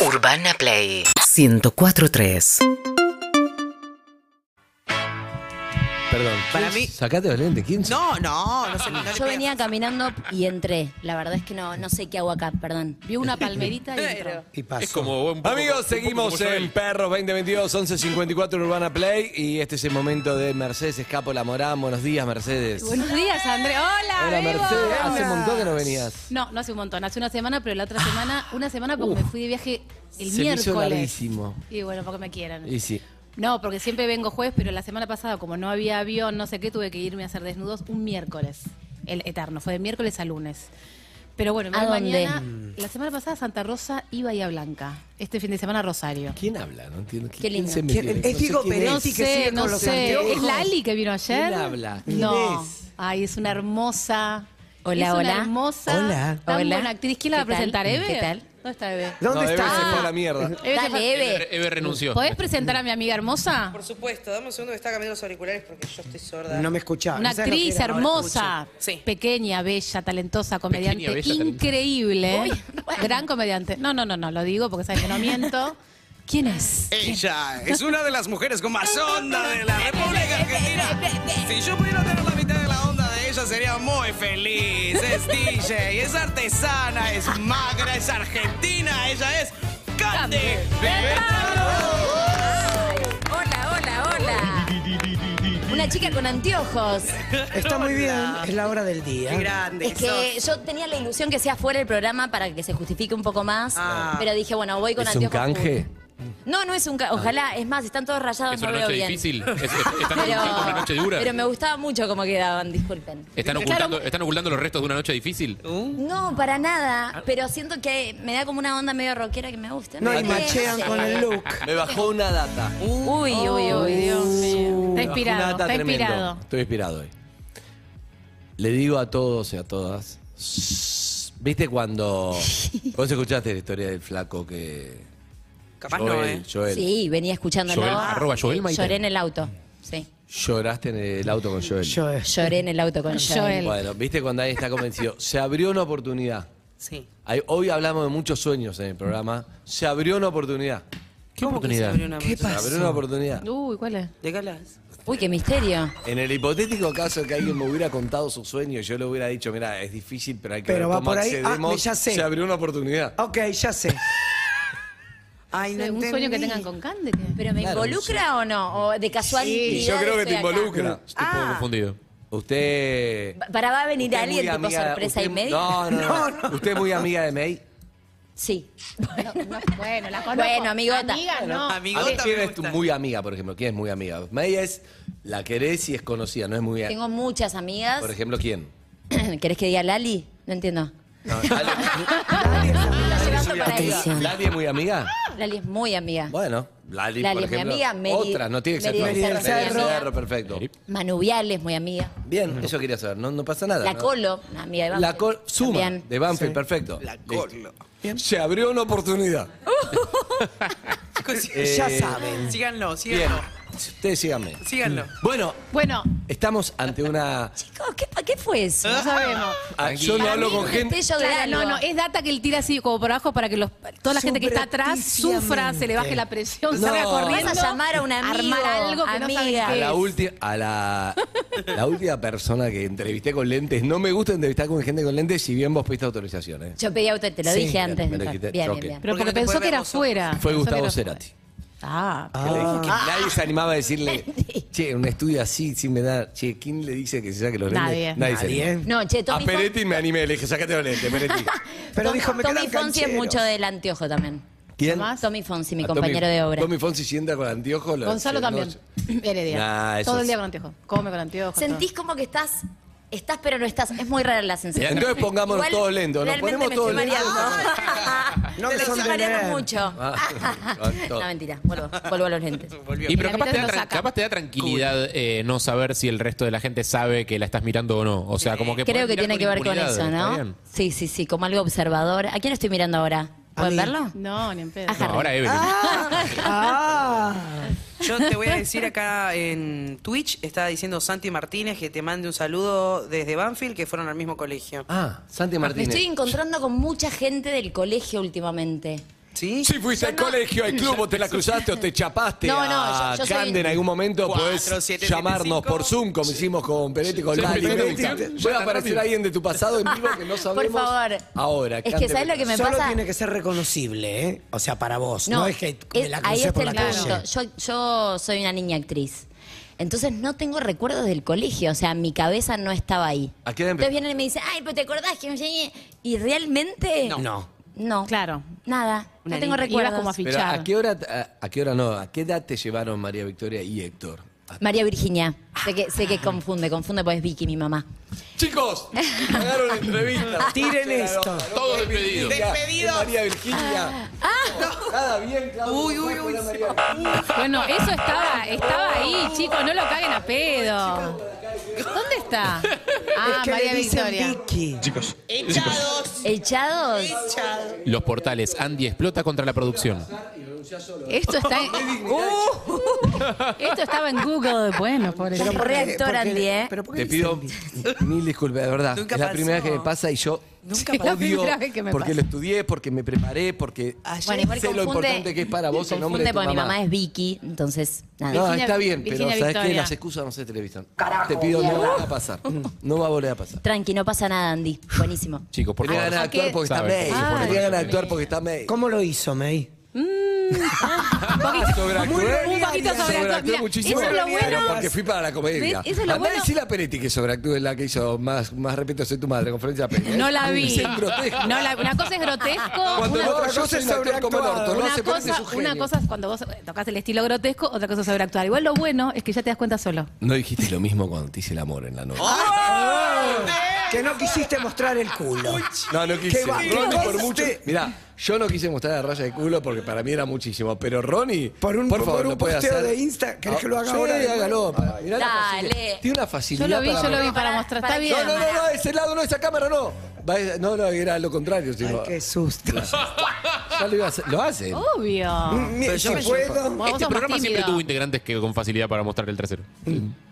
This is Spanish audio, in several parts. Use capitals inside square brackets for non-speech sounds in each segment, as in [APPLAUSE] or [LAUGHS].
Urbana Play 1043. Mí- Sacate los lentes. ¿Quién No, no, no sé. no le Yo pegas. venía caminando y entré. La verdad es que no, no sé qué hago acá, perdón. Vio una [LAUGHS] palmerita y entró. Y pasó. Es como un poco- Amigos, un poco seguimos Joel. en Perros 2022, 1154 Urbana Play. Y este es el momento de Mercedes Escapo La Morán. Buenos días, Mercedes. Buenos días, André. Hola, Hola. Mercedes. Hace un montón que no venías. No, no hace un montón. Hace una semana, pero la otra semana, una semana porque me fui de viaje el Se me hizo miércoles. larguísimo. Y bueno, porque me quieran. Y sí. No, porque siempre vengo jueves, pero la semana pasada, como no había avión, no sé qué, tuve que irme a hacer desnudos un miércoles. El eterno, fue de miércoles a lunes. Pero bueno, ¿A dónde? mañana. La semana pasada Santa Rosa y Bahía Blanca. Este fin de semana Rosario. ¿Quién habla? No entiendo. Qué lindo. se metió? ¿Quién- No es sé Diego quién Peretti? No que sé, sigue no con los sé. anteojos. ¿Es Lali que vino ayer? ¿Quién habla? ¿Quién no. es? Ay, es una hermosa. Hola, es una hola. hermosa. Hola. Tan Hola. buena actriz. ¿Quién la va a ¿Qué tal? presentar? ¿Eve? ¿Qué tal? ¿Dónde está Eve? ¿Dónde no, está? Eve se fue a la mierda. Eve se Dale, fue- Eve. Eve, Eve renunció. ¿Podés presentar a mi amiga hermosa? Por supuesto, dame un segundo que está cambiando los auriculares porque yo estoy sorda. No me escuchaba. Una ¿No sabes lo que actriz era? Hermosa. Sí. pequeña, bella, talentosa, comediante, Pequeña, bella, talentosa. increíble. ¿eh? Gran comediante. No, no, no, no, lo digo porque sabes que no miento. ¿Quién es? Ella es una de las mujeres con más onda de la República Argentina. [LAUGHS] Si yo pudiera tener la ella, sería muy feliz. Es [LAUGHS] DJ, es artesana, es magra, es argentina. Ella es Candy Hola, hola, hola. Una chica con anteojos. Está muy bien, es la hora del Qué día. grande. Es que yo tenía la ilusión que sea fuera el programa para que se justifique un poco más. Ah. Pero dije, bueno, voy con ¿Es un anteojos. canje? No, no es un. Ojalá, es más, están todos rayados, Es no una veo noche bien. difícil. Es- es- están [LAUGHS] Pero, ocultando una noche dura. pero me gustaba mucho cómo quedaban, disculpen. ¿Están ocultando, ¿Están ocultando los restos de una noche difícil? No, para nada. Pero siento que me da como una onda medio rockera que me gusta. No, y sé. machean con el look. Me bajó una data. Uy, uy, uy. Dios mío. Me Está bajó inspirado, una data está tremendo. inspirado. Estoy inspirado hoy. Le digo a todos y a todas. "Shh". ¿Viste cuando. [LAUGHS] Vos escuchaste la historia del flaco que. Capaz Joel, no, ¿eh? Joel. Sí, venía escuchándolo. Joel, arroba Joel Maite. Lloré en el auto. Sí. Lloraste en el auto con Joel. Yo, eh, Lloré en el auto con Joel. Joel. Bueno, viste cuando alguien está convencido. Se abrió una oportunidad. Sí. Hay- hoy hablamos de muchos sueños en el programa. Se abrió una oportunidad. ¿Qué ¿Cómo que se oportunidad? abrió una ¿Qué oportunidad? Se abrió una oportunidad. Uy, ¿cuál es? ¿De qué hablas? Uy, qué misterio. En el hipotético caso que alguien me hubiera contado su sueño, yo le hubiera dicho, mira, es difícil, pero hay que Pero ver va cómo por ahí. Ah, accedemos". ya sé. Se abrió una oportunidad. Ok, ya sé. Ay, no ¿Un sueño que tengan con Cande? ¿qué? ¿Pero me Claro, involucra o no? ¿O de casualidad? Y yo creo que te estoy acá? involucra. Estoy un poco confundido. Usted. ¿Para va a venir usted es alguien muy tipo amiga- sorpresa usted- y media? No, [LAUGHS] no, no. ¿Usted es muy amiga de May? Sí. Bueno, la conozco. Bueno, amigota. Amiga, no. Amigota A ver, ¿Quién me es tu gusta. muy amiga, por ejemplo? ¿Quién es muy amiga? May es la querés y es conocida, no es muy amiga. Tengo muchas amigas. Por ejemplo, ¿quién? [CLEARS THROAT] ¿Querés que diga Lali? No entiendo. No, Lali, [LAUGHS] para ahí. ¿Lali es muy amiga? Lali es muy amiga. Bueno, Lali, Lali por es mi ejemplo. amiga, Mary- Otra, no tiene que ser tu del. Cerro Cerro, perfecto. Manubial es muy amiga. Bien, eso quería saber, no, no pasa nada. La ¿no? Colo, una amiga de La Banfield. Col suma También. de Banfield, perfecto. La. Colo. Se abrió una oportunidad. [LAUGHS] Chicos, Eh, Ya saben. Síganlo, Bien, síganlo. Ustedes síganme. Síganlo. Bueno, Bueno, estamos ante una. [LAUGHS] Chicos, ¿qué, pa- ¿qué fue eso? no sabemos. Ah, yo no hablo con gente. destello de Claro, algo. no, no, es data que él tira así como por abajo para que los, toda la gente que está atrás sufra, se le baje la presión, No. salga corriendo. Vas a llamar a un amigo, armar algo que no amiga. saben A la, es. última, a la, la última persona que entrevisté con lentes, no me gusta entrevistar con gente con lentes si bien vos pediste autorización. ¿eh? Yo pedí auto, te lo Sí, dije bien, antes. lo Bien, bien, choque. bien. Pero Porque porque no te pensó puede que era fuera. Fue Pensó Gustavo era Cerati. Ah, Que le dije que nadie se animaba a decirle, [LAUGHS] che, un estudio así sin me da, che, ¿quién le dice que se saque los lentes? Nadie. se Nadie. No, che, A Tommy, Peretti me animé, le dije, sácate los lentes, Peretti. [LAUGHS] Pero Tom- dijo, me Tommy quedan Fonsi es cancheros. mucho del anteojo también. ¿Quién? ¿Más? Tommy Fonsi, mi A compañero Tommy- de obra. Tommy Fonsi si entra con anteojos. lo- Gonzalo se- también. [CLEARS THROAT] no, Heredia. Nah, eso Todo el es- día con anteojos. Come con anteojos. Sentís como que estás, estás pero no estás. Es muy rara la sensación. Entonces pongámonos Igual, todos lentos, nos realmente ponemos me todos estoy lentos. mareando. [LAUGHS] No me estoy mareando mucho. Ah, [LAUGHS] no, mentira. Vuelvo, vuelvo a los lentes. [LAUGHS] Y pero capaz te, da capaz te da tranquilidad eh, no saber si el resto de la gente sabe que la estás mirando o no. O sea, como que Creo podés que mirar tiene que ver con impunidad, eso, ¿está ¿no? Sí, sí, sí, como algo observador. ¿A quién estoy mirando ahora? ¿Pueden mí. verlo? No, ni en pedo. No, ahora Evelyn. Ah, Yo te voy a decir acá en Twitch, está diciendo Santi Martínez que te mande un saludo desde Banfield, que fueron al mismo colegio. Ah, Santi Me Martínez. estoy encontrando con mucha gente del colegio últimamente. ¿Sí? Si fuiste al colegio, al club, [LAUGHS] o te la cruzaste o te chapaste No, no, a yo- yo soy- Cande en algún momento, Cuatro, podés siete, siete, llamarnos cinco. por Zoom, como hicimos con Peretti, con Sí, Lali. Peretti. Puede aparecer alguien de tu pasado en vivo que no Por sabemos. favor. Ahora, Es que, Cande, ¿sabes lo que me Solo pasa? tiene que ser reconocible, ¿eh? O sea, para vos. No, es que me la ahí crucé está por el la punto. calle. Yo, yo soy una niña actriz. Entonces no tengo recuerdos del colegio, o sea, mi cabeza no estaba ahí. ¿A qué edad Entonces vienen y me dicen, ay, pero ¿te acordás que me enseñé? Y realmente... No. No. No. Claro. Nada. Una no tengo niña. recuerdos. Ibas como a Pero. ¿a qué hora, a, a qué hora no? ¿A qué edad te llevaron María Victoria y Héctor? María Virginia. Sé que, sé que confunde, confunde porque es Vicky, mi mamá. Chicos, pagaron la entrevista. [LAUGHS] Tiren esto. Todos despedidos. Despedidos. María Virginia. [LAUGHS] Nada bien, Claudio. Uy, uy, uy, Bueno, eso estaba, estaba ahí, chicos, no lo caguen a pedo. ¿Dónde está? [LAUGHS] Ah, es que María Victoria. Vicky. Echados. ¿Echados? Los portales. Andy explota contra la producción. Esto está en- [LAUGHS] [LAUGHS] Esto estaba en Google. Bueno, por eso. ¿por qué? Reactor, Porque- Andy, ¿eh? ¿Pero por qué Te pido dicen mil disculpas, de verdad. Nunca es la pasó. primera vez que me pasa y yo Nunca pasó. Odio primera vez que me porque pasa. lo estudié, porque me preparé, porque Bueno, igual sé lo importante que es para vos el nombre confunde de tu porque mi mamá. mamá es Vicky, entonces, nada. No, Virginia- está bien, pero Virginia ¿sabes qué? Victoria. Las excusas no se televisan. Te pido, no va a pasar. No va a volver a pasar. Tranqui, no pasa nada, Andy. Buenísimo. Chicos, por Tenía favor. ganas de actuar qué? porque está Sabe, May. por. Tenía ganas de actuar porque está May. ¿Cómo lo hizo, May? Sobreactué. Un poquito sobreactué. Muchísimo. eso es lo bueno. Porque fui para la comedia. ¿Ves? Eso es lo Andá a bueno. decirle a Peretti que sobreactúe la que hizo más, más respeto soy tu madre, conferencia de. No la vi. Es grotesco. No, la- una cosa es grotesco. Cuando una, yo cosa soy es un actor como el orto. No una se parece cosa, su una genio. cosa es cuando vos tocas el estilo grotesco, otra cosa es sobreactuar. Igual lo bueno es que ya te das cuenta solo. No dijiste lo mismo cuando te hice el amor en la noche. Que no quisiste mostrar el culo. No, no quise. ¿Qué va? Ronnie ¿Qué por mucho. Mirá, yo no quise mostrar la raya de culo porque para mí era muchísimo. Pero Ronnie, Por un- por favor, por un lo puede posteo hacer. de Insta, ¿querés que lo haga sí, ahora? hágalo. para- mirá la Dale. facilidad. Tiene una facilidad. Yo lo vi, para- yo lo vi para mostrar. Está bien. No, no, no, no, ese lado no, esa cámara no. Va- No, no, era lo contrario. Ay, sino- qué susto. ya lo, iba a hacer. lo hacen. Obvio. Mira, si puedo. Vos Este más programa siempre tímido. tuvo integrantes que con facilidad para mostrar el trasero.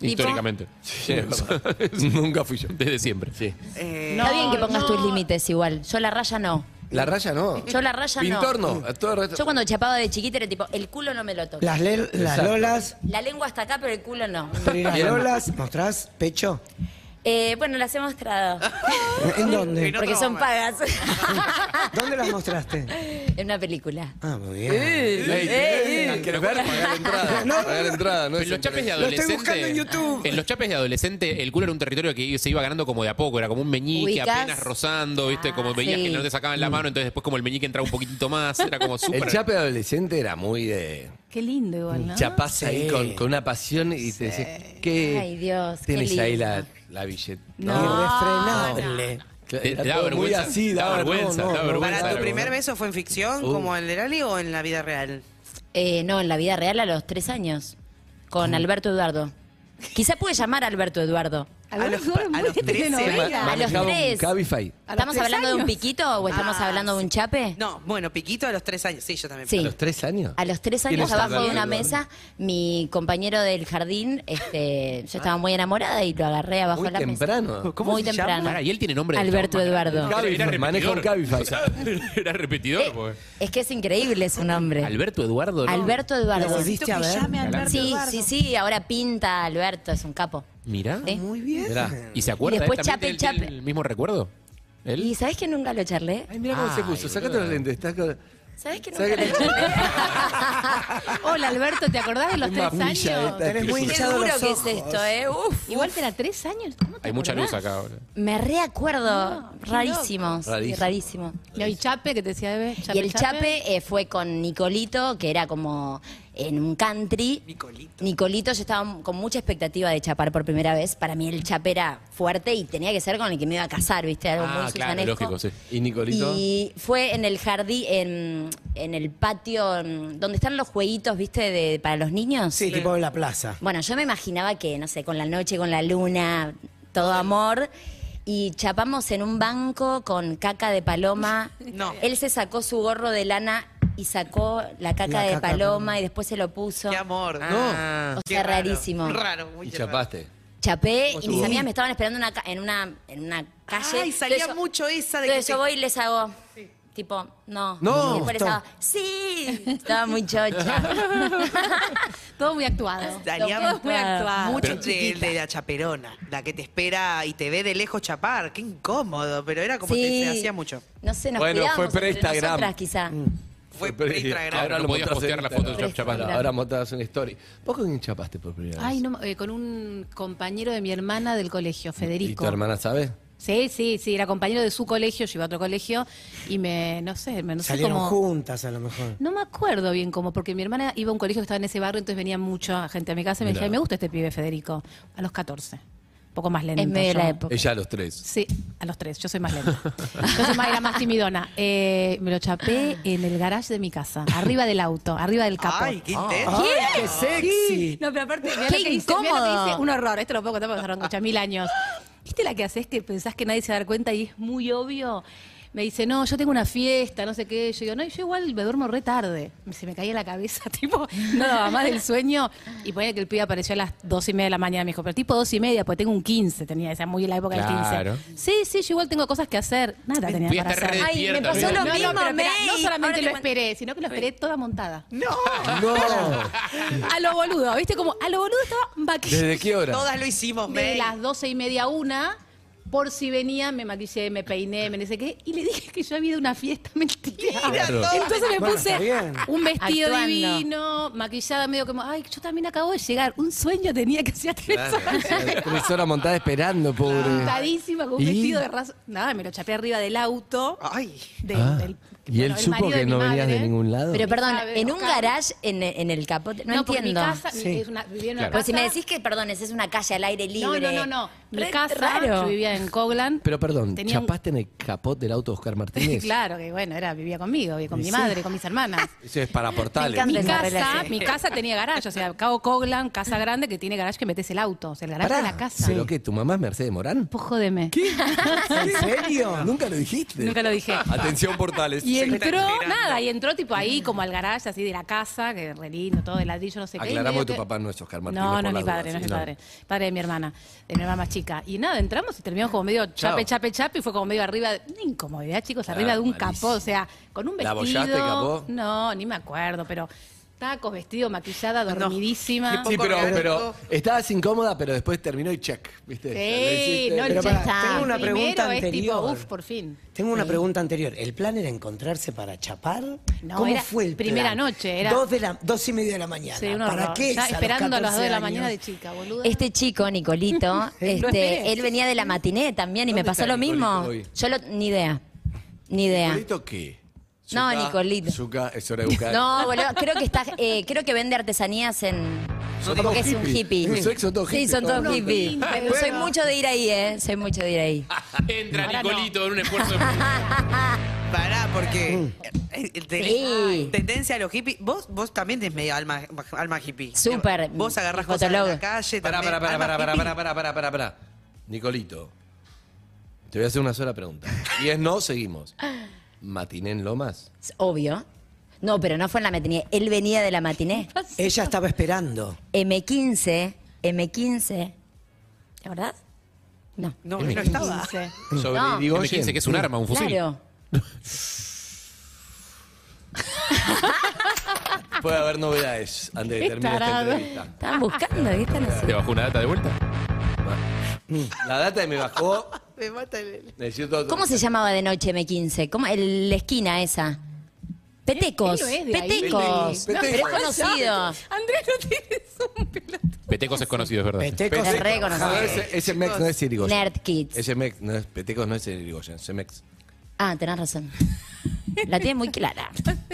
Históricamente. Sí, es verdad. [LAUGHS] Nunca fui yo. Desde siempre. Sí. Está bien que pongas tus límites igual. Yo la raya no. La raya no. Yo la raya Pintor no. no. Todo el resto- Yo cuando chapaba de chiquita era tipo, el culo no me lo toca. Las, le- las Exacto. lolas. La lengua está acá, pero el culo no. Pero ¿y las Bien. lolas? ¿Mostrás pecho? Eh, bueno, las he mostrado. [LAUGHS] ¿En dónde? Porque son pagas. [LAUGHS] ¿Dónde las mostraste? en una película. Ah, muy bien. Pagar la entrada. Pagar la [LAUGHS] entrada. No En los chapes de Lo estoy adolescente. buscando en YouTube. en los chapes de adolescente, el culo era un territorio que se iba ganando como de a poco, era como un meñique ¿Ubicás? apenas rozando, ¿viste? Como veías sí. que no te sacaban la mano, entonces después como el meñique entraba un poquitito más, era como súper. El chape adolescente era muy de. Qué lindo igual, ¿no? Chapás ahí con, con una pasión y te decís, ¿qué? Ay, Dios, qué Tienes ahí lindo. la, la billetera. Irrefrenable. Te- da todo vergüenza, Muy así, da daba- vergüenza, no, no, da no. vergüenza. ¿Para tu primer beso fue en ficción, Uh. como el de Lali, o en la vida real? Eh, no, en la vida real a los tres años. Con Alberto Eduardo. Quizá puede llamar a Alberto Eduardo. A los- Alberto a los muy 13, telenovela. A los Manejaba un tres. Cabify. ¿Estamos tres hablando de un piquito o estamos Ah, hablando de un chape? No, bueno, Piquito a los tres años. Sí, yo también. Sí. ¿A los tres años? A los tres ¿Quién años es abajo de una Eduardo? mesa, mi compañero del jardín, este, [LAUGHS] yo estaba muy enamorada y lo agarré abajo Muy de la temprano. mesa. ¿Cómo muy se llama? temprano. Pará, y él tiene nombre de Alberto. Eduardo. Era- era Cabify, repetidor. maneja un Cabify. O sea, era repetidor. porque- Es que es increíble su nombre. Alberto Eduardo. ¿no? Alberto ¿Lo Eduardo. volviste a ver? Sí, sí, sí, ahora pinta Alberto, es un capo. Mirá. ¿Sí? Muy bien. Mirá. ¿Y se acuerda? Y después él también chape, chape. el mismo recuerdo? ¿Él? ¿Y sabes que nunca lo charlé? Ay, mira cómo se puso. Sacate los lentes. Está con... ¿Sabes que ¿Sabes nunca que- lo charlé? [LAUGHS] Hola Alberto, ¿te acordás de los Qué tres años? esta. Tenés muy Qué hinchado duro los que ojos. es esto, ¿eh? Uf. Igual tenía tres años. ¿Cómo te Hay mucha luz acordás? acá ahora. Me reacuerdo. Qué rarísimo. sí, Rarísimo. rarísimo. Y el Chape que te decía bebé. y el chape, eh, fue con Nicolito, que era como en un country. Nicolito. Nicolito, yo estaba con mucha expectativa de chapar por primera vez. Para mí el chape era fuerte y tenía que ser con el que me iba a casar, ¿viste? Algo Ah, muy claro, lógico, sí. ¿Y Nicolito? Y fue en el jardín, en, en el patio, en- donde están los jueguitos, ¿viste? De, para los niños. Sí, tipo de la plaza. Bueno, yo me imaginaba que, no sé, con la noche, con la luna, todo amor. Y chapamos en un banco con caca de paloma. [LAUGHS] No. Él se sacó su gorro de lana y sacó la caca La de caca paloma y después se lo puso. Qué amor. O Qué sea, raro. rarísimo. Raro, muy Y raro. chapaste. Chapé y mis amigas me estaban esperando en una, ca- en una, en una calle. Ay, salía Entonces yo- mucho esa de Entonces que yo te- voy y les hago. Tipo, no. No. Y después estaba, sí. Estaba muy chocha. [LAUGHS] Todo muy actuado. Daría Todo muy actuado. mucho Pero- de, de la chaperona, la que te espera y te ve de lejos chapar. Qué incómodo, pero era como que Sí. se hacía mucho. No sé, nos Bueno, fue entre pre-Instagram. nosotras, quizá. Fue Pero- pre-Instagram. Ahora No lo podías mostrás en postear la foto de Instagram. chapando. Ahora, ahora mostrás una story. ¿Vos con quién chapaste por primera vez? Ay, no, eh, con un compañero de mi hermana del colegio, ¿Y Federico. tu hermana sabe? Sí, sí, sí, era compañero de su colegio, yo iba a otro colegio y me, no sé, me, no sé Salieron cómo... juntas a lo mejor. No me acuerdo bien cómo, porque mi hermana iba a un colegio que estaba en ese barrio, entonces venía mucha gente a mi casa y me Mirá. decía, me gusta este pibe Federico, a los 14. Un poco más lento. En medio de yo. la época. Ella a los tres. Sí, a los tres, yo soy más lenta. Yo soy más, era más timidona. Eh, me lo chapé en el garage de mi casa, arriba del auto, arriba del capó. Ay, qué intenso. ¡Ay, qué sexy! No, pero aparte, mirá ¡Qué lo que dice, mirá lo que incómodo! dice, un horror. Esto lo puedo contar porque pasaron escucha, mil años. ¿Viste la que haces que pensás que nadie se va a dar cuenta y es muy obvio? Me dice, no, yo tengo una fiesta, no sé qué. Yo digo, no, yo igual me duermo re tarde. Se me caía la cabeza, [LAUGHS] tipo, no daba más del sueño. Y ponía que el pibe apareció a las dos y media de la mañana. Me dijo, pero tipo dos y media, pues tengo un 15, tenía esa muy en la época Claro. del 15. Sí, sí, yo igual tengo cosas que hacer. Nada tenía para hacer. Ay, me pasó lo No, no, mismo, pero no solamente te lo esperé, sino que lo esperé toda montada. No. No. A lo boludo, ¿viste? Como a lo boludo estaba maquillada. ¿Desde qué hora? Todas lo hicimos, de May. las doce y media a una, por si venía, me maquillé, me peiné, me no sé qué, y le dije que yo había ido a una fiesta [LAUGHS] mentira. Claro. Entonces me Bueno, puse está bien. un vestido Actuando. divino, maquillada medio como, ay, yo también acabo de llegar. Un sueño tenía que hacía tres Claro, horas. Tres horas montada esperando, pobre. Montadísima con un ¿Y? vestido de raso. Nada, me lo chapé arriba del auto. Ay. del- Ah. del- ¿Y él bueno, el supo marido que mi no venías de madre. ningún lado? Pero perdón, sabe, en un Oscar. garage en, en el capote, no, porque mi entiendo. casa mi- Sí. es una, vivía en una Claro. Pues si me casa- decís que, perdón, esa es una calle al aire No, libre. no, no, no. Mi Re casa, raro. yo vivía en Coglan. Pero perdón, Tenía un- ¿chapaste en el capot del auto de Oscar Martínez? [LAUGHS] Claro, que bueno, era, vivía conmigo, vivía con mi madre, con mis hermanas. [LAUGHS] Eso es para portales. Mi esa casa, relación. mi casa tenía garage, o sea, Cabo Coglan, casa grande que tiene garage que metes el auto, o sea, el garage Pará, de la casa. ¿Pero qué? ¿Tu mamá es Mercedes Morán? Pues jódeme. [LAUGHS] ¿En serio? Nunca lo dijiste. Nunca lo dije. Atención, portales. Y entró, nada, y entró tipo ahí como al garage así de la casa, que re lindo, todo de ladrillo, no sé qué. y Aclaramos medio que tu papá no es Oscar Martínez. No, por no es las mi padre, dudas, no es mi sí, padre. Padre de mi hermana, de mi hermana más chica. Y nada, entramos y terminamos como medio chape, chape, chape, y fue como medio arriba, de- una incomodidad, chicos, arriba Claro, de un capó, o sea, con un ¿La vestido. bollaste, capó? No, ni me acuerdo, pero tacos, vestido, maquillada, dormidísima. Sí, pero, pero estabas incómoda, pero después terminó y check, ¿viste? Sí, no, Pero ya pará, está. tengo una Primero pregunta es anterior. tipo, uf, por fin. Tengo una pregunta anterior. ¿El plan era encontrarse para chapar? No, ¿Cómo era fue el primera plan? noche, era- Dos, de la, dos y media de la mañana. Sí, un ¿Para horror. qué? Ya es esperando a las 2 de la 14 mañana de chica, boludo. Este chico, Nicolito, [LAUGHS] esperé. este, él venía de la matiné también y me ¿Dónde pasó está lo mismo. Nicolito hoy? Yo lo, ni idea. Ni idea. ¿Nicolito qué? No, Nicolito. Zucca, es hora de buscar. No, boludo, creo que está, eh, creo que vende artesanías en. Son como que es un hippie. Mis ex son todos Sí, son todos hippies. Soy mucho de ir ahí, eh. Soy mucho de ir ahí. Entra Ahora Nicolito en un esfuerzo de... [LAUGHS] Pará, porque eh, tenés Sí. tendencia a los hippies. Vos, vos también tenés medio alma, alma hippie. Súper. Vos agarrás cosas de la calle. Pará, pará, pará, pará, pará, hippie. pará, pará, pará, pará, pará. Nicolito, te voy a hacer una sola pregunta. Y es no, seguimos. ¿Matiné en Lomas? Obvio. No, pero no fue en la matiné. Él venía de la matiné. Ella estaba esperando. M15, M15. ¿De verdad? No. No, no estaba. Sobre No. Irigoyen. M15, que es un arma, un fusil. Claro. [LAUGHS] Puede haber novedades antes de Qué terminar esta tarado. entrevista. Estaban buscando, ¿qué están haciendo? ¿Te bajó una data de vuelta? La data que me bajó, Me mata el... necesito... ¿Cómo se llamaba de noche M15? ¿Cómo? El, la esquina esa. Petecos. No es. Petecos. Petecos. Pero es conocido. Andrés no tienes un pelotudo. Petecos es conocido, es verdad. Petecos. Es re conocido. No, ese, ese Mex no es Irigoyen. Nerd Kids. Ese Mex no es Petecos, no es Irigoyen, ese Mex. Ah, tenés razón. La tiene muy clara.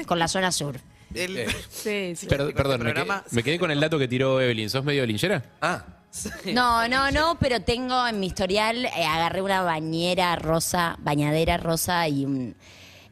Con la zona sur. el- Eh, Sí, sí. Pero- Este perdón, me me quedé con el dato que tiró Evelyn. ¿Sos medio linchera? Ah, [LAUGHS] No, no, no, pero tengo en mi historial, eh, agarré una bañera rosa, bañadera rosa y un,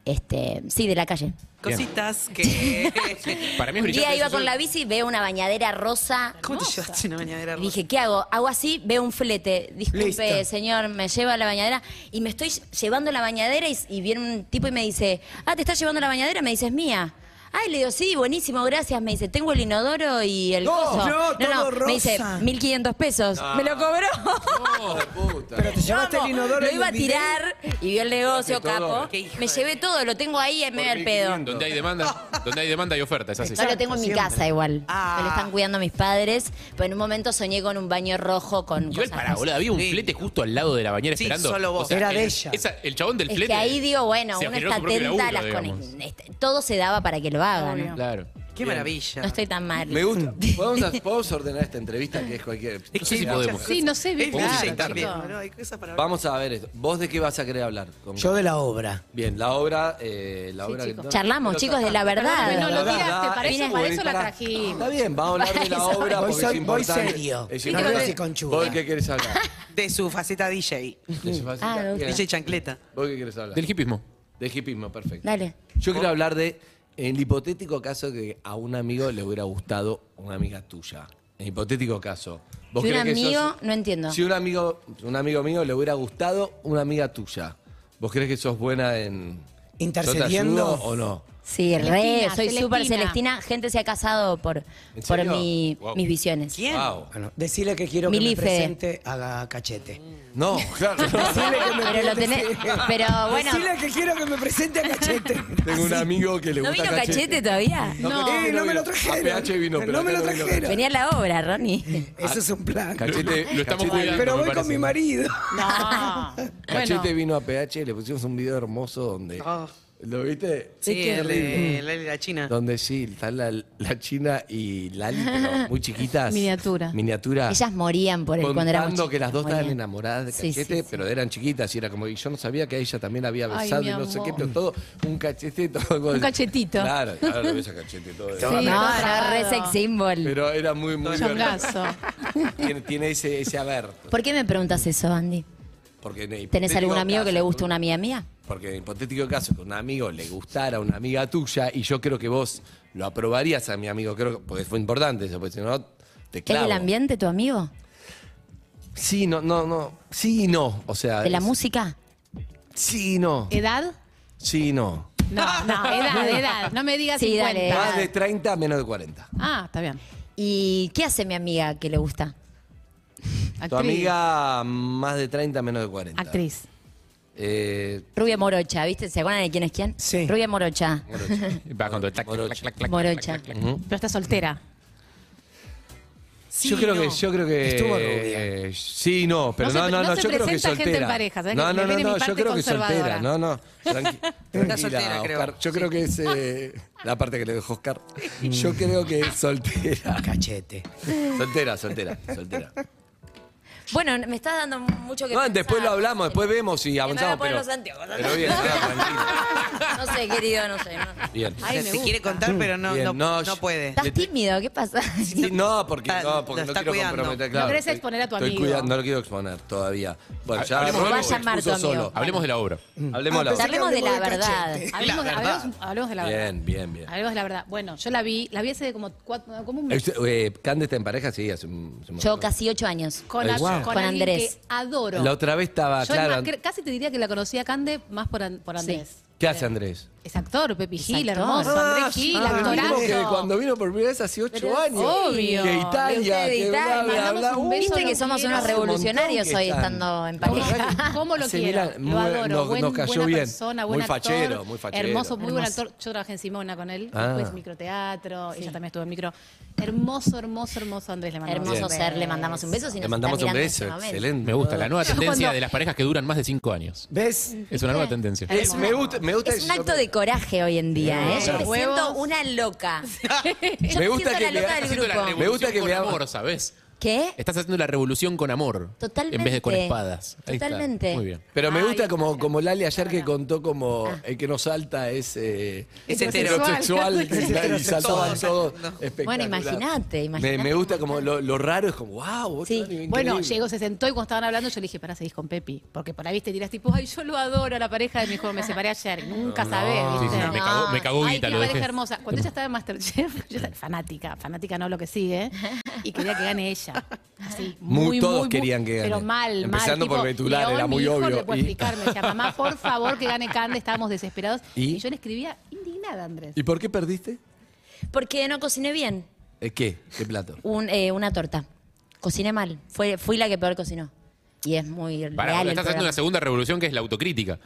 este, sí, de la calle. Cositas que... [LAUGHS] [LAUGHS] Para mí es Un día iba eso. con la bici, veo una bañadera rosa. ¿Cómo te llevaste una bañadera Y rosa? dije, ¿qué hago? Hago así, veo un flete. Disculpe, Listo. señor, me lleva la bañadera. Y me estoy llevando la bañadera y, y viene un tipo y me dice, ah, ¿te estás llevando la bañadera? Me dice, es mía. Ay, le digo, sí, buenísimo, gracias. Me dice, tengo el inodoro y el No, coso. no, todo Me dice, rosa. 1500 pesos. Me lo cobró. De puta. Pero te llevaste el inodoro Lo y iba a tirar y vio el negocio, capo. Me llevé todo, lo tengo ahí en medio del pedo. Donde hay demanda, [LAUGHS] donde hay demanda hay oferta, es así. No lo tengo en mi siempre. casa igual. Ah. Me lo están cuidando mis padres. Pero en un momento soñé con un baño rojo con Igual cosas para, boludo, había un Sí. flete justo al lado de la bañera Sí, esperando. solo vos. Era el, de ella. esa- el chabón del Es flete. que ahí digo, bueno, uno está atenta a las conexiones. Este, Todo se daba para que lo hagan. Obvio. Claro. Qué maravilla. No estoy tan mal. Me gusta. [LAUGHS] ¿Podemos, podemos ordenar esta entrevista que es cualquier. No sé si podemos. Sí, no sé, Es bien Vamos a claro, intentarlo. chicos. Pero hay cosas para hablar. Vamos a ver esto. ¿Vos de qué vas a querer hablar? Con- Yo de la obra. Bien, la obra. Eh, la Sí, obra que- chicos. no, Charlamos, chicos, de la verdad. no lo tiraste, para es eso, para eso la trajimos. Está bien, vamos a hablar de la Para [LAUGHS] eso. obra Voy porque es voy importante. serio. Es No importante. voy así conchudo. ¿Vos de qué querés hablar? De su faceta DJ. De su faceta. Ah, me gusta. Bien. DJ Chancleta. ¿Vos de qué querés hablar? Del hipismo. De hipismo, perfecto. Dale. Yo quiero hablar de, en el hipotético caso que a un amigo le hubiera gustado una amiga tuya. En el hipotético caso. ¿Vos Si un creés que sos- amigo, no entiendo. Si un amigo, un amigo mío le hubiera gustado una amiga tuya, ¿vos crees que sos buena en... Intercediendo. ¿Yo te ayudo o no? Sí, re, soy súper Celestina. Gente se ha casado por, ¿En por serio? mi- Wow. mis visiones. ¿Quién? Wow. Bueno, decirle que quiero que me presente haga cachete. No, claro. [LAUGHS] Decirle que me Pero lo tenés. Pero bueno. Decirle que quiero que me presente a cachete. [LAUGHS] Tengo un amigo que le ¿No gusta vino cachete todavía? No, Cachete eh, no me lo trajeron. A PH vino, pero no me acá lo no vino trajeron. Venía a la obra, Ronnie. [LAUGHS] Eso es un plan. Cachete, Lo estamos Cachete- cuidando. Pero me voy con parece. mi marido. No. Cachete Bueno, vino a PH, le pusimos un video hermoso donde... ¿Lo viste? Sí, qué el horrible. de Lali la China. Donde sí, está la, la china y Lali, pero muy [LAUGHS] chiquitas. Miniatura. Miniatura. Ellas morían por él cuando éramos Contando que las dos chicas, estaban morían. enamoradas de Sí, Cachete, sí, sí. pero eran chiquitas y era como, y yo no sabía que a ella también la había Ay, besado mi y no sé qué, amor. pero todo un cachete, todo. [LAUGHS] Un cachetito. Claro, claro, lo ves a Cachete todo. Sí, No, raro. re sex symbol. Pero era muy, muy Chongazo. [LAUGHS] Tiene, tiene ese, ese haber. ¿Por qué me preguntas eso, Andy? Porque en el ¿Tenés algún amigo que le guste una amiga mía? Porque en el hipotético caso que un amigo le gustara a una amiga tuya, y yo creo que vos lo aprobarías a mi amigo, creo que- porque fue importante eso, porque si no, te ¿Es clavo. del ambiente tu amigo? Sí, no, no, no. Sí y no. O sea. ¿De la es- música? Sí y no. ¿Edad? Sí y no. No, no, edad, [LAUGHS] edad. No me digas Sí, 50. dale. Más de 30, menos de 40. Ah, está bien. ¿Y qué hace mi amiga que le gusta? [LAUGHS] Actriz. Tu amiga, más de 30, menos de 40. Actriz. Eh, Rubia Morocha, ¿viste? ¿Se acuerdan de quién es quién? Sí. Rubia Morocha. Va con todo el tac, clac, Morocha. clac, clac, Morocha. clac, clac, clac. Pero está soltera. Sí, yo creo no. que, yo creo que. Estuvo rubia. eh, sí, no, pero No se- no, no, no no, se yo creo que presenta gente soltera. en pareja, ¿sabes? no, Que no, no, viene mi no, yo parte creo que soltera. conservadora. No, no. [LAUGHS] Tranqui- tranquila, soltera, creo. Oscar. Yo creo que es eh, la parte que le dejó Oscar. Yo creo que es soltera. Cachete. Soltera, soltera, soltera. Bueno, me estás dando mucho que No, pensar. después lo hablamos, después vemos y me voy a avanzamos. poner Pero, los anteojos, ¿no? pero bien, ya, tranquila. [LAUGHS] No sé, querido, no sé. No. Bien. Ay, me Se gusta. quiere contar, pero no, Bien, no, no, yo- puede. ¿Estás tímido? ¿Qué pasa? Sí, no, porque Está- no, porque lo no está quiero cuidando. comprometer. No Claro, querés estoy- exponer a tu estoy amigo. cuidando, no lo quiero exponer todavía. Bueno, ya Hablemos de- Va a se llamar expuso tu amigo. solo. Hablemos de la obra. Hablemos de la que Hablemos de la hablemos verdad. Hablemos, de- hablemos- hablemos de la verdad. Bien, bien, bien. Hablemos de la verdad. Bueno, yo la vi, la vi hace como, cuatro, como un mes. Este, eh, ¿Cande está en pareja? Sí, hace un, hace un Yo montón. casi ocho años. Con, Ay, a- wow. Con Con Andrés. que adoro. La otra vez estaba, Yo es claro. más, casi te diría que la conocí a Cande más por, An- por Andrés. ¿Qué hace Andrés? Es actor, Pepi Gil, actor. hermoso. Ah, Andrés sí, Gil, ah, actorazo. Mismo que cuando vino por primera vez hace ocho Pero años. obvio. Que Italia, De que Italia, bla, bla, bla. Viste que somos unos revolucionarios que hoy están. estando en ¿Cómo, pareja. cómo lo quiero? mira, lo muy- adoro. nos- buen, nos cayó buena bien. persona, Muy buen fachero, actor, muy fachero. Hermoso, muy buen actor. Yo trabajé en Simona con él. Ah. Después microteatro. Ella también estuvo en micro. Hermoso, hermoso, hermoso Andrés. Le mandamos Hermoso un ser, le beso. mandamos un beso. Si Le nos mandamos un beso, este excelente. Me gusta la nueva [LAUGHS] tendencia de las parejas que duran más de cinco años. ¿Ves? Es una nueva tendencia. Me gusta, me gusta Es un acto de coraje hoy en día, ¿eh? Yo me siento una loca. [LAUGHS] Yo Me me gusta siento que la me loca hagas del grupo. Me gusta que me haga- amor, ¿sabes? ¿Qué? Estás haciendo la revolución con amor. Totalmente. En vez de con espadas. Ahí está. Totalmente. Muy bien. Pero me Ay, gusta como, como Lali ayer que no. contó como Ah. el que no salta es, eh, Es hetero. heterosexual y, y saltaban Todos, espectacular. Bueno, imagínate, Me, imagínate me gusta como lo, lo raro es como, wow, Sí. Bueno, llegó, se sentó y cuando estaban hablando yo le dije, pará, seguís con Pepi. Porque por ahí viste, dirás tipo, ay, yo lo adoro a la pareja de mi hijo, me separé ayer. Nunca sabés, Sí, ¿viste? sí, me cagó, me cagó Ay, Guita, qué lo pareja dejé. hermosa. Cuando ella estaba en Masterchef, [LAUGHS] yo era fanática, fanática no lo que sigue, y quería que gane ella. Así, Muy- muy, todos muy, querían que gane. Pero mal, Empezando mal. por Betular, León, era muy mi hijo, obvio. Y- explicar, me decía, mamá, por favor, que gane Cande, estábamos desesperados. ¿Y? Y, yo le escribía indignada. nada, Andrés. ¿Y por qué perdiste? Porque no cociné bien. ¿Eh, ¿Qué? ¿Qué plato? Un, eh, una torta. Cociné mal. Fue, fui la que peor cocinó. Y es muy Pará, real porque el estás haciendo una segunda revolución que es la autocrítica.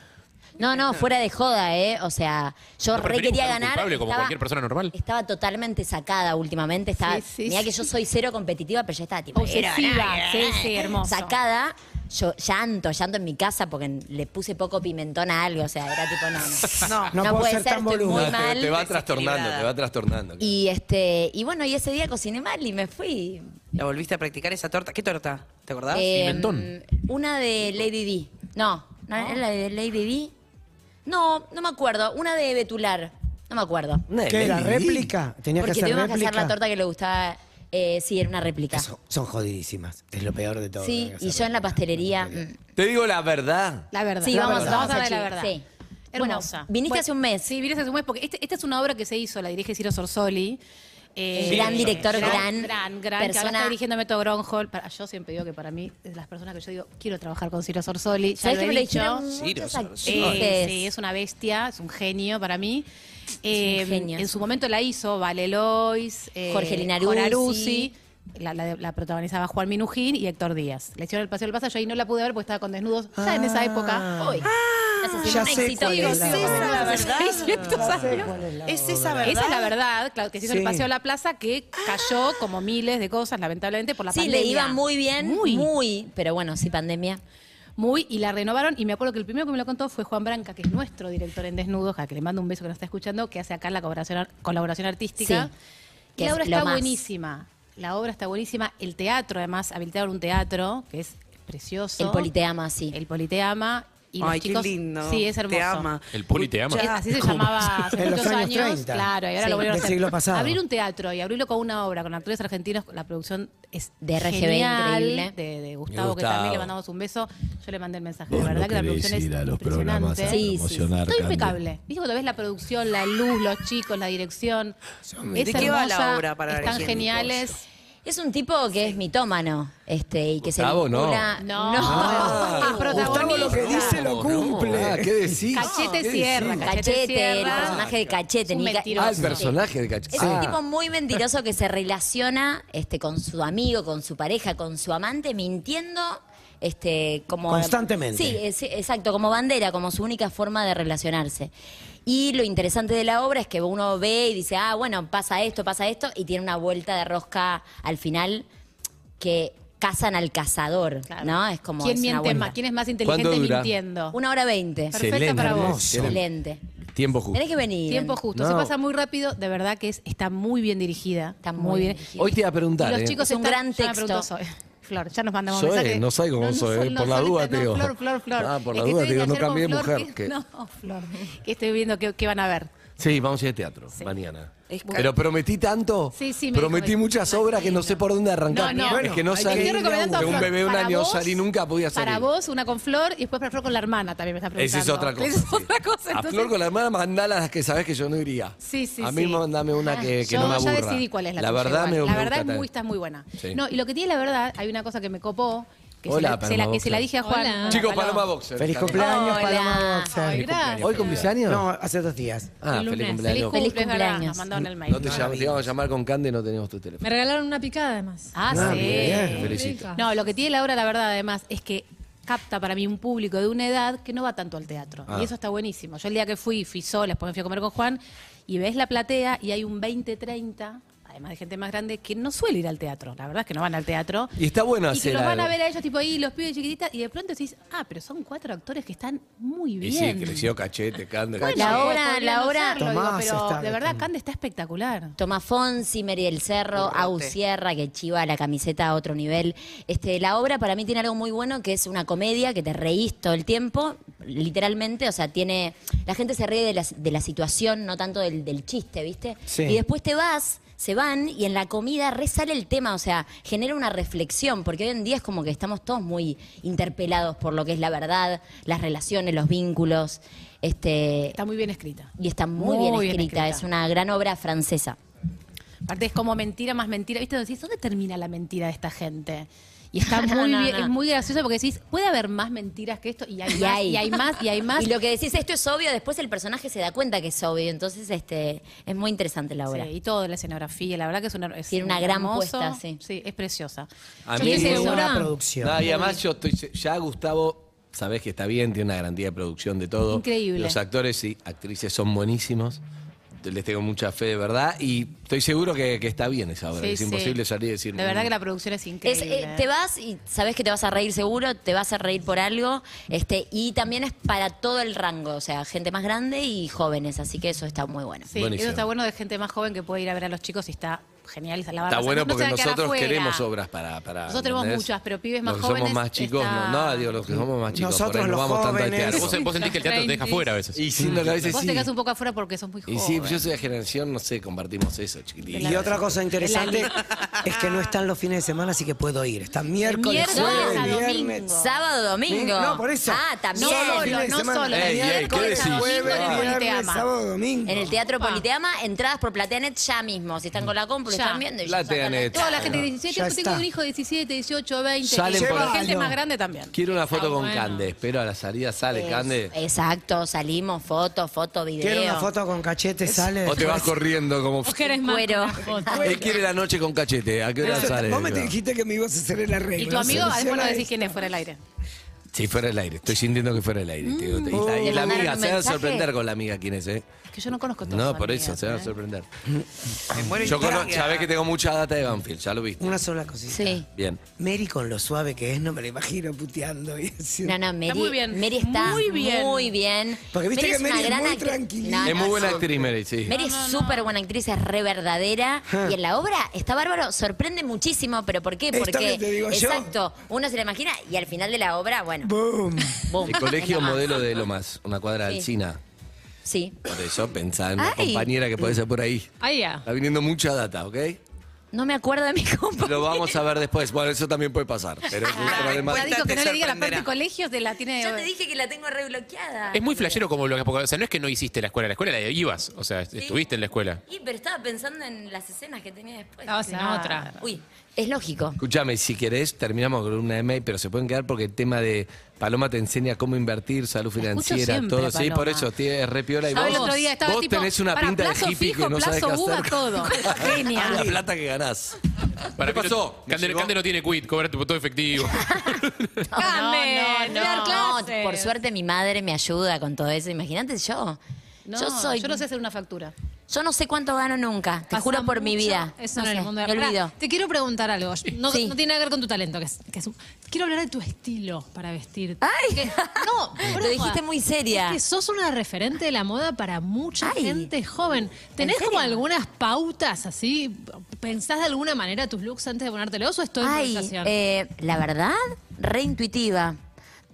No, no, fuera de joda, ¿eh? O sea, yo ¿No re quería un ganar. culpable como cualquier persona normal? Estaba totalmente sacada últimamente. Estaba, Sí, sí, mirá sí. que yo soy cero competitiva, pero ya estaba tipo. Obsesiva. Sí, sí, hermoso. Sacada. Yo llanto, llanto en mi casa porque le puse poco pimentón a algo. O sea, era tipo, no, no. No. No puedo puede ser ser, tan estoy boluda. muy te, mal. te va trastornando, te va trastornando. Y este, y bueno, y ese día cociné mal y me fui. ¿La volviste a practicar esa torta? ¿Qué torta? ¿Te acordás? Eh, Pimentón. Una de Lady D. No, ¿no era la de Lady D? No, no me acuerdo. Una de Betular. No me acuerdo. ¿Qué era? ¿Réplica? ¿Tenías Porque que hacer tuvimos que réplica? hacer la torta que le gustaba. Eh, sí, era una réplica. Son, son jodidísimas. Es lo peor de todo. Sí, que y hacer yo en la réplica. pastelería. mm. Te digo la verdad. La verdad. Sí, La vamos, verdad. vamos a hablar de la verdad. Sí. Hermosa. Bueno, viniste Bueno, hace un mes. Sí, viniste hace un mes porque este- esta es una obra que se hizo, la dirige Ciro Sorsoli. Eh, Sí. Gran director, gran gran, gran, gran, que ahora persona. está dirigiendo Método Gronholm. Para- Yo siempre digo que para mí es las personas que yo digo, quiero trabajar con Ciro Sorsoli. Ya ¿Sabes lo que he me lo dicho. Ciro Sorsoli. Eh, sí, es una bestia, es un genio para mí. Eh, un genio. en su momento la hizo Vale Lois, eh, Jorge Linaruzzi. Aruzzi, La, la- la protagonizaba Juan Minujín y Héctor Díaz. La hicieron el Paseo del Pasa, yo ahí no la pude ver porque estaba con desnudos ya en esa época. Hoy. Ese es ya un sé éxito. cuál Digo, es la sí, obra. la verdad. 600 años. ¿Es esa [LAUGHS] verdad? Esa es la verdad, claro, que se hizo Sí. el Paseo de la Plaza, que cayó como miles de cosas, lamentablemente, por la Sí, pandemia. le iba muy bien, Muy. muy, pero bueno, sí, pandemia. Muy, y la renovaron. Y me acuerdo que el primero que me lo contó fue Juan Branca, que es nuestro director en Desnudos, a que le mando un beso que nos está escuchando, que hace acá la colaboración, colaboración artística. Sí, y que la obra lo está más. buenísima. La obra está buenísima. El teatro, además, habilitaron un teatro que es precioso. El Politeama, sí. El Politeama. Y los Ay, qué chicos, lindo. Sí, es hermoso. Te ama. El poli te ama. Es- así se [LAUGHS] llamaba hace En los muchos años años. 30. Claro, y ahora Sí, lo volvieron a del hacer. siglo pasado. Abrir un teatro y abrirlo con una obra, con actores argentinos, la producción es De RGB genial, increíble. De, de Gustavo, que Gustavo. también le mandamos un beso. Yo le mandé el mensaje. De verdad que la producción es impresionante. Sí, sí. promocionar, Todo Cande. impecable. ¿Viste cuando ves la producción, la luz, los chicos, la dirección? Es ¿De qué va la hermosa, obra para Están geniales. Es un tipo que es mitómano, este, y que Gustavo, se no. vincula. No, Ah, el protagonista. Gustavo lo que dice lo cumple. Ah, ¿Qué decís? Cachete ¿Qué Sierra, decís? Cachete Cachete, el Sierra. personaje de Cachete. Es un ni ca- mentiroso. Ah, el personaje de Cachete. Es un tipo muy mentiroso que se relaciona este, con su amigo, con su pareja, con su amante, mintiendo este, como... Constantemente. Sí, es- exacto, como bandera, como su única forma de relacionarse. Y lo interesante de la obra es que uno ve y dice, ah, bueno, pasa esto, pasa esto, y tiene una vuelta de rosca al final que cazan al cazador, Claro. ¿no? Es como... ¿Quién es miente más? ¿Quién es más ¿Cuánto inteligente mintiendo? Una hora veinte. Perfecta Excelente, para vos. Excelente. Tiempo justo. Tenés que venir. Tiempo justo. No. Se pasa muy rápido. De verdad que es, está muy bien dirigida. Está muy bien dirigida. Hoy te iba a preguntar. Y los ¿eh? chicos Es un están- gran texto. Flor, ya nos mandamos Zoe, mensajes. no sé cómo Zoe, Sol, por la duda no, te digo. Flor, Flor, Flor. Ah, por la duda te digo, no cambié de mujer, que- que- [LAUGHS] No, Flor. Que estoy viendo qué, qué van a ver. Sí, vamos a ir al teatro mañana. Es Pero prometí tanto. Sí, sí, me Prometí dijo, muchas obras que no sé por dónde arrancar. No, no. es que no hay salí. que Estoy recomendando a de un Flor. bebé de un Para año vos- salí nunca podía salir. Para vos, una con Flor y después para Flor con la hermana también me está preguntando. Esa es otra cosa. [LAUGHS] Esa es sí. otra cosa. a entonces- Flor con la hermana mandala las que sabes que yo no iría. Sí, sí, A sí. mí mandame una que, que Yo no me ya aburra. decidí cuál es la La tuya verdad me, igual. me La verdad gusta es muy, tanto. está muy buena. Sí. No, y lo que tiene la verdad, hay una cosa que me copó, que, Hola, se, la, se la- que se la dije a Juan. Hola. Chicos, Paloma. Boxer. Feliz cumpleaños, Hola. Paloma Boxer. Gracias. ¿Hoy con mis años? No, hace dos días. Ah, El feliz lunes. cumpleaños. Feliz, Feliz cumple, es verdad, cumpleaños. Nos mandaron el mail. No te, llam- te íbamos a llamar con Cande y no teníamos tu teléfono. Me regalaron una picada además. Ah, Ah, sí. bien. Felicito. Rica. No, lo que tiene la obra, la verdad, además, es que capta para mí un público de una edad que no va tanto al teatro. Ah. Y eso está buenísimo. Yo el día que fui, fui sola, después me fui a comer con Juan, y ves la platea y hay un 20-30, además de gente más grande, que no suele ir al teatro. La verdad es que no van al teatro. Y está bueno Y que hacer los van a ver a ellos, tipo ahí, los pibes chiquititas, y de pronto decís, ah, pero son cuatro actores que están muy Y bien. sí, creció cachete, Cande. Bueno, La obra- la obra- hacerlo, digo, Tomás pero está de verdad, Cande está espectacular. Tomás Fonsi, Meriel Cerro. Au Sierra, que chiva la camiseta a otro nivel. Este, la obra para mí tiene algo muy bueno que es una comedia que te reís todo el tiempo, literalmente, o sea, tiene. La gente se ríe de la, de la situación, no tanto del, del chiste, ¿viste? Sí. Y después te vas, se van y en la comida resale el tema, o sea, genera una reflexión, porque hoy en día es como que estamos todos muy interpelados por lo que es la verdad, las relaciones, los vínculos. Este, Está muy bien escrita. y está muy, Muy bien, bien escrita. escrita. es una gran obra francesa. Aparte es como mentira más mentira. ¿Viste? Decís, ¿dónde termina la mentira de esta gente? Y está [LAUGHS] No, muy no, bien, no. es muy gracioso porque decís, puede haber más mentiras que esto y hay Y más, hay. y hay más, y hay más. Y lo que decís, esto es obvio, después el personaje se da cuenta que es obvio. Entonces, este, es muy interesante la obra. Sí, y todo, la escenografía, la verdad que es una, es Tiene una gran hermoso. puesta, sí. Sí, es preciosa. A mí segura- Buena producción. No, y además yo estoy. Ya Gustavo, sabés que está bien, tiene una garantía de producción de todo. Increíble. Los actores y actrices son buenísimos. Les tengo mucha fe de verdad. Y estoy seguro que, que está bien esa obra. Sí, que es sí. imposible salir y decir. De verdad "Mm". que la producción es Es, increíble. eh, te vas y sabes que te vas a reír seguro, te vas a reír por algo, este, y también es para todo el rango, o sea, gente más grande y jóvenes, así que eso está muy bueno. Sí, Buenísimo. eso está bueno de gente más joven que puede ir a ver a los chicos y está genial. La verdad, Está no bueno no porque nosotros queremos obras para. para Nosotros tenemos ¿entendés? muchas, pero pibes más los que jóvenes somos más chicos, está- no, no, digo, los que somos más chicos. Nosotros por ahí no vamos tanto al jóvenes. teatro. Vos, vos sentís que el teatro te deja fuera a veces. Y siendo que a veces Vos sí. te quedas un poco afuera porque sos muy Y joven. sí, yo soy de generación, no sé, compartimos eso, chiquitito. Y otra cosa interesante es que no están los fines de semana, así que puedo ir. Están miércoles, jueves, viernes. domingo. Sábado, domingo. No, por eso. Ah, también. Solo Solo, no solo. Sábado, domingo. En el Teatro Pa. Politeama, entradas por Plateanet ya mismo. Si están con la compra, Ya. están viendo. y ya sacan Plateanet. la Toda la gente de 17, Ya yo tengo está. un hijo de 17, 18, 20. Salen y por- gente Llévalo. más grande también. Quiero una foto Está con. Cande. Espero a la salida sale Cande. Exacto, salimos, foto, foto, video. Quiero una foto con cachete, sale. O te vas [LAUGHS] corriendo como. Vos querés más Cuero. foto. Él quiere la noche con cachete. ¿A qué hora sale? Vos me dijiste que me ibas a hacer el arreglo. Y tu amigo, después Soluciona no decís quién es fuera del aire. Sí, fuera del aire. Estoy sintiendo que fuera del aire. te digo. Y la, y ¿Le la mandaron amiga un se va a mensaje? sorprender con la amiga quién es, ¿eh? Que yo no conozco todas No, por eso, se van a sorprender. Me muero Yo conozco, sabés que tengo mucha data de Banfield, ya lo viste. Una sola cosita. Sí. Bien. Mary con lo suave que es, no me la imagino puteando. y haciendo- No, no, Mary, muy bien. Mary está Muy bien. muy bien. Porque viste que Mary es gran muy actriz. tranquilita. No, Es muy buena actriz, Mary, sí. Mary es súper buena actriz, es re verdadera. Y en la obra está bárbaro, sorprende muchísimo. ¿Pero por qué? Esto Porque, que te digo yo. exacto, uno se la imagina y al final de la obra, bueno, Boom. boom. El colegio es lo más. modelo de Lomas, una cuadra de Sí. Alcina. Sí. Por eso pensá en una Ay. compañera que puede ser por ahí. Ahí ya. Está viniendo mucha data, ¿ok? No me acuerdo de mi compañero. Lo vamos a ver después. Bueno, eso también puede pasar. Pero es un problema. Ya dijo que no le diga la parte de colegio, te la tiene... Yo te dije que la tengo re bloqueada. Es muy flashero como lo que. porque, O sea, no es que no hiciste la escuela, la escuela la ibas. O sea, estuviste en la escuela. Sí, pero estaba pensando en las escenas que tenía después. Estabas en otra. Uy, es lógico. Escúchame, si querés, terminamos con una email, pero se pueden quedar porque el tema de Paloma te enseña cómo invertir, salud financiera, siempre, todo. Sí, por eso, tiene re piola y vos, el otro día, estaba vos tipo, tenés una pinta de hippie fijo, que no sabes qué hacer. todo. [LAUGHS] Genial. la plata que ganás. Para ¿Qué pasó? no- ¿Me Cande, no tiene quit, cobra todo efectivo. [LAUGHS] A dar clases. por suerte mi madre me ayuda con todo eso. Imagínate yo. No, yo soy. yo no sé hacer una factura. Yo no sé cuánto gano nunca. Te Pasa juro por mi mucho vida. Eso no en sé, el mundo de me Pará, olvido. Te quiero preguntar algo. No, Sí. no tiene nada que ver con tu talento. Que es, que es un- quiero hablar de tu estilo para vestir. Ay, no, [LAUGHS] lo dijiste muy seria. Es que sos una referente de la moda para mucha Ay, gente joven. ¿Tenés ¿en como algunas pautas así? ¿Pensás de alguna manera tus looks antes de ponértelos o es todo Ay, improvisación? eh, la verdad, re intuitiva.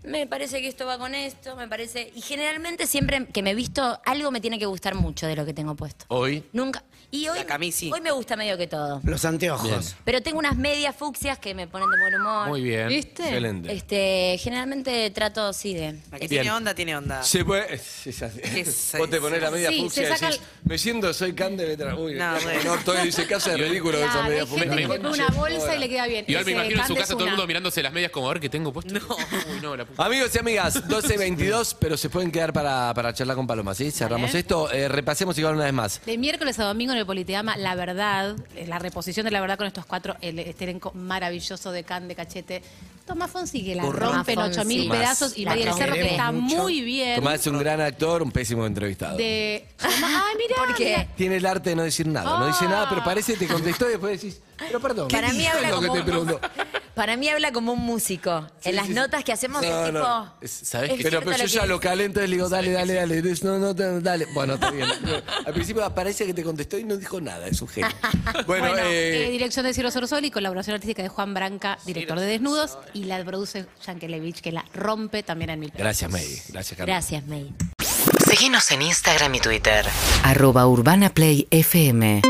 Me parece que esto va con esto, me parece. Y generalmente siempre que me visto, algo me tiene que gustar mucho de lo que tengo puesto. Hoy, Nunca. Y hoy, La camisi. hoy me gusta medio que todo. Los anteojos. Pero tengo unas medias fucsias que me ponen de buen humor. Muy bien. ¿Viste? excelente. Este, generalmente trato sí de. La que Bien. tiene onda, tiene onda. Se puede. es- es así. Es- [LAUGHS] Vos te ponés la media Sí, fucsia y saca decís, me siento, soy Cande Vetra. Uy, No, no, bueno. estoy, dice, ¿qué hace de ridículo con esa Claro, media hay gente fucsia? que le pone una bolsa y le queda bien. Y ahora me Ese imagino en su Cande casa es todo el una. mundo mirándose las medias como a ver qué tengo puesto. No. Uy, no, la puta. Amigos y amigas, [LAUGHS] 12 y 22, pero se pueden quedar para, para charlar con Paloma, ¿sí? Cerramos esto. Eh, repasemos igual una vez más. De miércoles a domingo en el Politeama, La Verdad, eh, la reposición de La Verdad con estos cuatro, el, este elenco maravilloso de Can, de Cachete. Tomás Fonsi que la Tomás rompe en Fonsi. 8 mil Tomás. pedazos y La María del Cerro que queremos está mucho. muy bien. Tomás es un gran actor, un pésimo entrevistado. De... Ay, mira, ¿Por qué? Tiene el arte de no decir nada. No dice nada, pero parece que te contestó y después decís, pero perdón. ¿qué Para mí dijo habla lo que como te preguntó? [LAUGHS] Para mí habla como un músico. en las notas que hacemos es No, tipo. no. Es- ¿Sabés es qué? Pero, cierto pero yo ya lo dice. calento y le digo, dale, dale, dale. No, no, te- dale. Bueno, está bien. Al principio parece que te contestó y no dijo nada. Es un genio. [LAUGHS] Bueno, Bueno, eh, eh, dirección de Ciro Sorsoli, colaboración artística de Juan Branca, director de Desnudos, y la produce Yankelevich, que la rompe también en mil pedazos. gracias, May. Gracias, Carlos. Gracias, May. Seguinos en Instagram y Twitter. Arroba Urbana Play FM.